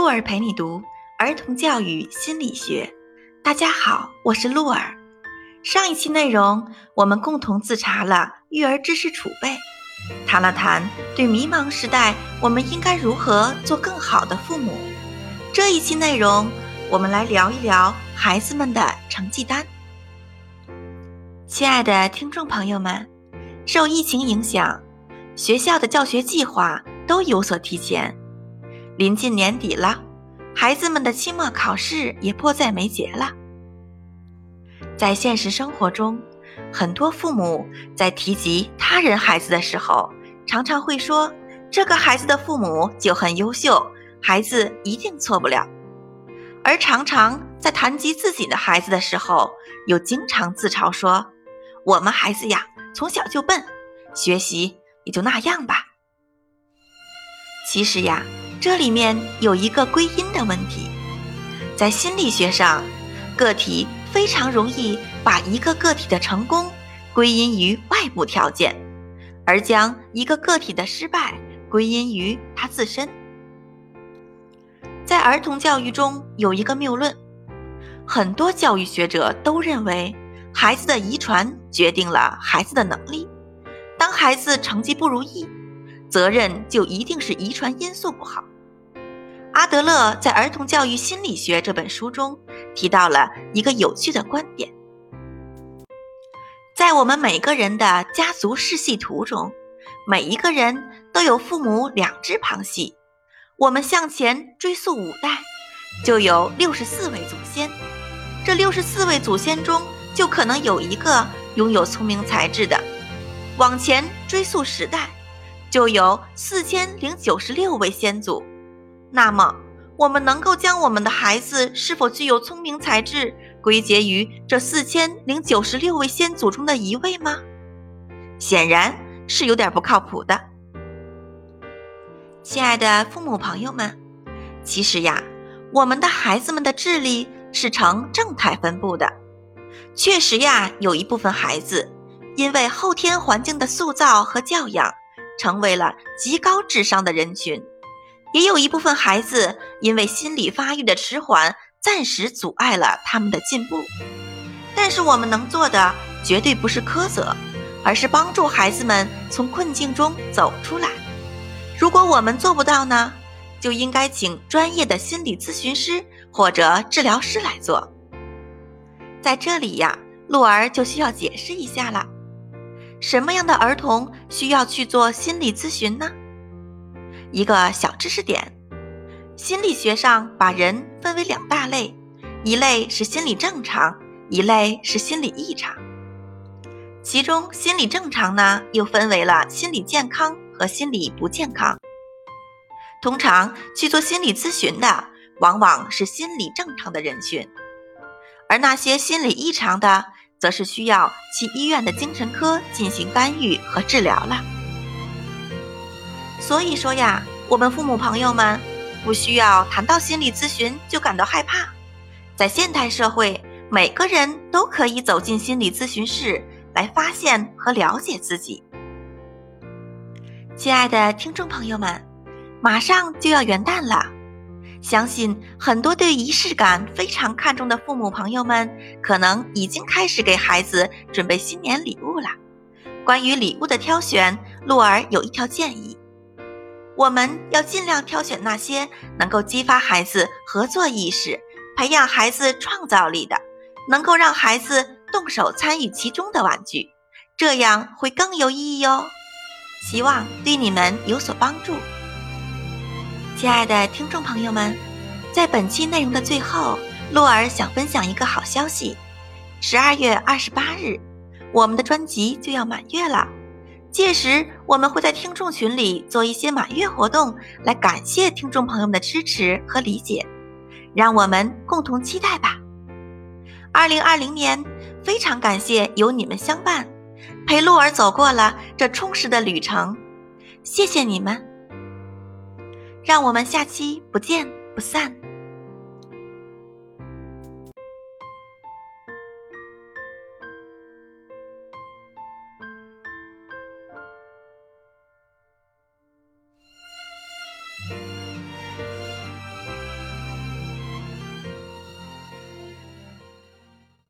鹿儿陪你读儿童教育心理学。大家好，我是鹿儿。上一期内容，我们共同自查了育儿知识储备，谈了谈对迷茫时代我们应该如何做更好的父母。这一期内容，我们来聊一聊孩子们的成绩单。亲爱的听众朋友们，受疫情影响，学校的教学计划都有所提前。临近年底了，孩子们的期末考试也迫在眉睫了。在现实生活中，很多父母在提及他人孩子的时候，常常会说：“这个孩子的父母就很优秀，孩子一定错不了。”而常常在谈及自己的孩子的时候，又经常自嘲说：“我们孩子呀，从小就笨，学习也就那样吧。”其实呀。这里面有一个归因的问题，在心理学上，个体非常容易把一个个体的成功归因于外部条件，而将一个个体的失败归因于他自身。在儿童教育中有一个谬论，很多教育学者都认为孩子的遗传决定了孩子的能力，当孩子成绩不如意。责任就一定是遗传因素不好。阿德勒在《儿童教育心理学》这本书中提到了一个有趣的观点：在我们每个人的家族世系图中，每一个人都有父母两只旁系。我们向前追溯五代，就有六十四位祖先。这六十四位祖先中，就可能有一个拥有聪明才智的。往前追溯十代。就有四千零九十六位先祖，那么我们能够将我们的孩子是否具有聪明才智归结于这四千零九十六位先祖中的一位吗？显然是有点不靠谱的。亲爱的父母朋友们，其实呀，我们的孩子们的智力是呈正态分布的，确实呀，有一部分孩子因为后天环境的塑造和教养。成为了极高智商的人群，也有一部分孩子因为心理发育的迟缓，暂时阻碍了他们的进步。但是我们能做的绝对不是苛责，而是帮助孩子们从困境中走出来。如果我们做不到呢，就应该请专业的心理咨询师或者治疗师来做。在这里呀，鹿儿就需要解释一下了。什么样的儿童需要去做心理咨询呢？一个小知识点：心理学上把人分为两大类，一类是心理正常，一类是心理异常。其中心理正常呢，又分为了心理健康和心理不健康。通常去做心理咨询的，往往是心理正常的人群，而那些心理异常的。则是需要去医院的精神科进行干预和治疗了。所以说呀，我们父母朋友们不需要谈到心理咨询就感到害怕，在现代社会，每个人都可以走进心理咨询室来发现和了解自己。亲爱的听众朋友们，马上就要元旦了。相信很多对仪式感非常看重的父母朋友们，可能已经开始给孩子准备新年礼物了。关于礼物的挑选，鹿儿有一条建议：我们要尽量挑选那些能够激发孩子合作意识、培养孩子创造力的，能够让孩子动手参与其中的玩具，这样会更有意义哦。希望对你们有所帮助。亲爱的听众朋友们，在本期内容的最后，洛儿想分享一个好消息：十二月二十八日，我们的专辑就要满月了。届时，我们会在听众群里做一些满月活动，来感谢听众朋友们的支持和理解。让我们共同期待吧。二零二零年，非常感谢有你们相伴，陪洛尔走过了这充实的旅程。谢谢你们。让我们下期不见不散。